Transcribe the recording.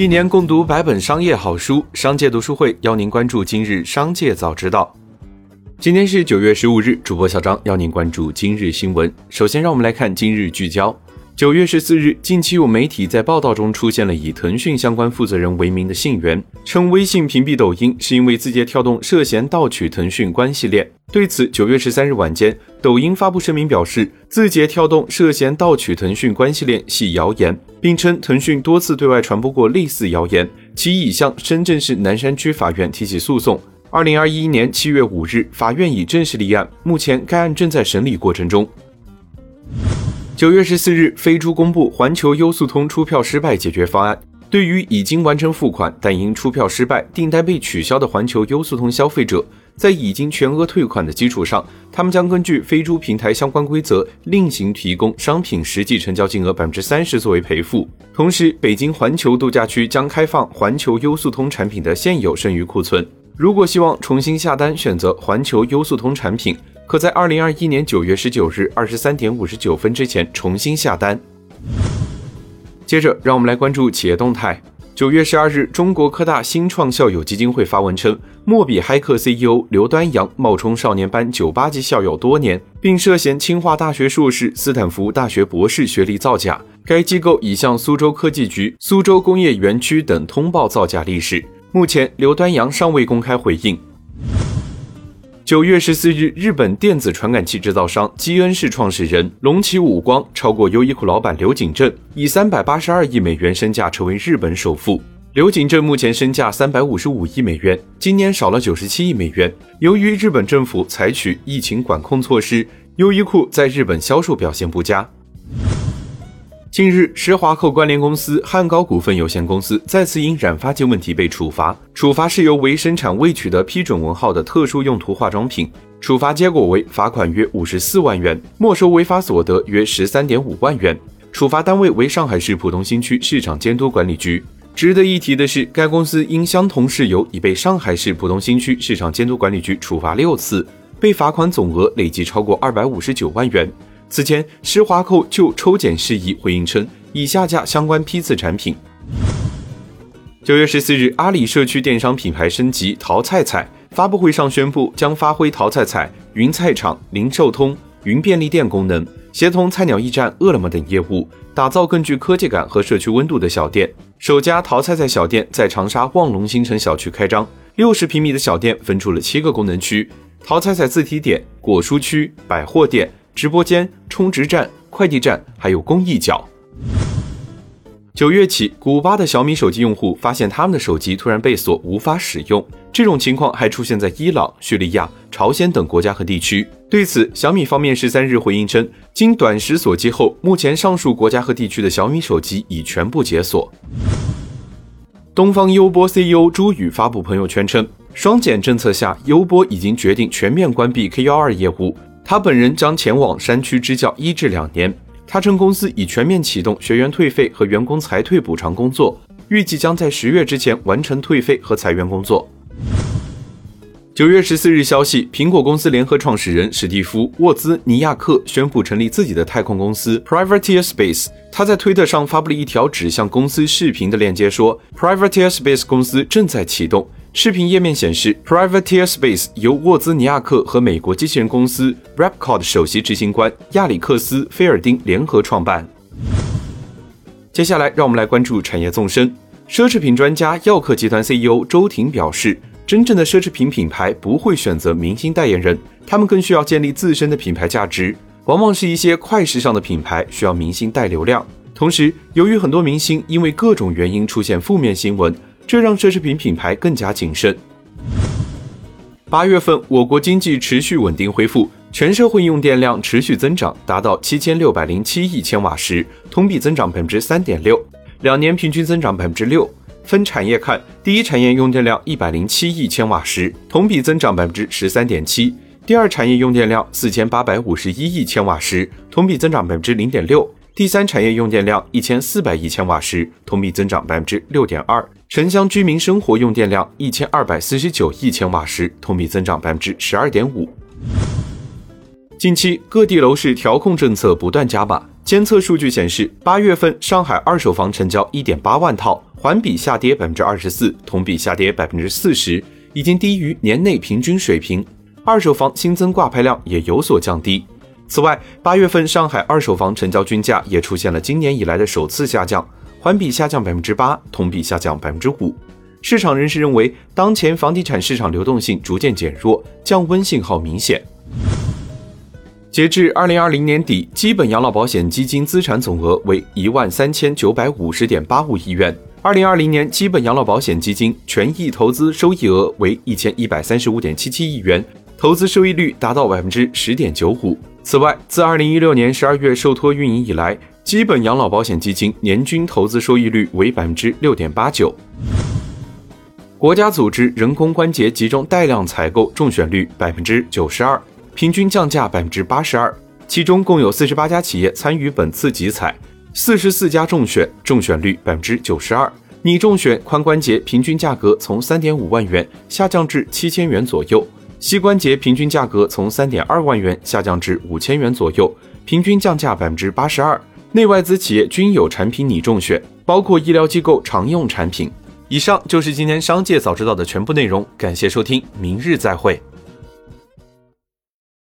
一年共读百本商业好书，商界读书会邀您关注今日商界早知道。今天是九月十五日，主播小张邀您关注今日新闻。首先，让我们来看今日聚焦。九月十四日，近期有媒体在报道中出现了以腾讯相关负责人为名的信源，称微信屏蔽抖音是因为字节跳动涉嫌盗取腾讯关系链。对此，九月十三日晚间，抖音发布声明表示，字节跳动涉嫌盗取腾讯关系链系谣言，并称腾讯多次对外传播过类似谣言，其已向深圳市南山区法院提起诉讼。二零二一年七月五日，法院已正式立案，目前该案正在审理过程中。九月十四日，飞猪公布环球优速通出票失败解决方案。对于已经完成付款但因出票失败、订单被取消的环球优速通消费者，在已经全额退款的基础上，他们将根据飞猪平台相关规则，另行提供商品实际成交金额百分之三十作为赔付。同时，北京环球度假区将开放环球优速通产品的现有剩余库存。如果希望重新下单选择环球优速通产品，可在二零二一年九月十九日二十三点五十九分之前重新下单。接着，让我们来关注企业动态。九月十二日，中国科大新创校友基金会发文称，墨比嗨客 CEO 刘端阳冒充少年班九八级校友多年，并涉嫌清华大学硕士、斯坦福大学博士学历造假。该机构已向苏州科技局、苏州工业园区等通报造假历史。目前，刘端阳尚未公开回应。九月十四日，日本电子传感器制造商基恩士创始人龙崎武光超过优衣库老板刘景正，以三百八十二亿美元身价成为日本首富。刘景正目前身价三百五十五亿美元，今年少了九十七亿美元。由于日本政府采取疫情管控措施，优衣库在日本销售表现不佳。近日，施华蔻关联公司汉高股份有限公司再次因染发剂问题被处罚，处罚是由为生产未取得批准文号的特殊用途化妆品，处罚结果为罚款约五十四万元，没收违法所得约十三点五万元，处罚单位为上海市浦东新区市场监督管理局。值得一提的是，该公司因相同事由已被上海市浦东新区市场监督管理局处罚六次，被罚款总额累计超过二百五十九万元。此前，施华蔻就抽检事宜回应称，已下架相关批次产品。九月十四日，阿里社区电商品牌升级淘菜菜发布会上宣布，将发挥淘菜菜云菜场、零售通、云便利店功能，协同菜鸟驿站、饿了么等业务，打造更具科技感和社区温度的小店。首家淘菜菜小店在长沙望龙新城小区开张，六十平米的小店分出了七个功能区：淘菜菜自提点、果蔬区、百货店。直播间、充值站、快递站，还有公益角。九月起，古巴的小米手机用户发现他们的手机突然被锁，无法使用。这种情况还出现在伊朗、叙利亚、朝鲜等国家和地区。对此，小米方面十三日回应称，经短时锁机后，目前上述国家和地区的小米手机已全部解锁。东方优播 CEO 朱宇发布朋友圈称，双减政策下，优播已经决定全面关闭 K 幺二业务。他本人将前往山区支教一至两年。他称，公司已全面启动学员退费和员工裁退补偿工作，预计将在十月之前完成退费和裁员工作。九月十四日，消息，苹果公司联合创始人史蒂夫·沃兹尼亚克宣布成立自己的太空公司 Privateer Space。他在推特上发布了一条指向公司视频的链接，说 Privateer Space 公司正在启动。视频页面显示，Privateer Space 由沃兹尼亚克和美国机器人公司 Rapcord 首席执行官亚里克斯·菲尔丁联合创办。接下来，让我们来关注产业纵深。奢侈品专家耀客集团 CEO 周婷表示，真正的奢侈品品牌不会选择明星代言人，他们更需要建立自身的品牌价值。往往是一些快时尚的品牌需要明星带流量。同时，由于很多明星因为各种原因出现负面新闻。这让奢侈品品牌更加谨慎。八月份，我国经济持续稳定恢复，全社会用电量持续增长，达到七千六百零七亿千瓦时，同比增长百分之三点六，两年平均增长百分之六。分产业看，第一产业用电量一百零七亿千瓦时，同比增长百分之十三点七；第二产业用电量四千八百五十一亿千瓦时，同比增长百分之零点六。第三产业用电量一千四百亿千瓦时，同比增长百分之六点二；城乡居民生活用电量一千二百四十九亿千瓦时，同比增长百分之十二点五。近期各地楼市调控政策不断加码，监测数据显示，八月份上海二手房成交一点八万套，环比下跌百分之二十四，同比下跌百分之四十，已经低于年内平均水平。二手房新增挂牌量也有所降低。此外，八月份上海二手房成交均价也出现了今年以来的首次下降，环比下降百分之八，同比下降百分之五。市场人士认为，当前房地产市场流动性逐渐减弱，降温信号明显。截至二零二零年底，基本养老保险基金资产总额为一万三千九百五十点八五亿元。二零二零年基本养老保险基金权益投资收益额为一千一百三十五点七七亿元，投资收益率达到百分之十点九五。此外，自二零一六年十二月受托运营以来，基本养老保险基金年均投资收益率为百分之六点八九。国家组织人工关节集中带量采购中选率百分之九十二。平均降价百分之八十二，其中共有四十八家企业参与本次集采，四十四家中选，中选率百分之九十二。拟中选髋关节平均价格从三点五万元下降至七千元左右，膝关节平均价格从三点二万元下降至五千元左右，平均降价百分之八十二。内外资企业均有产品拟中选，包括医疗机构常用产品。以上就是今天商界早知道的全部内容，感谢收听，明日再会。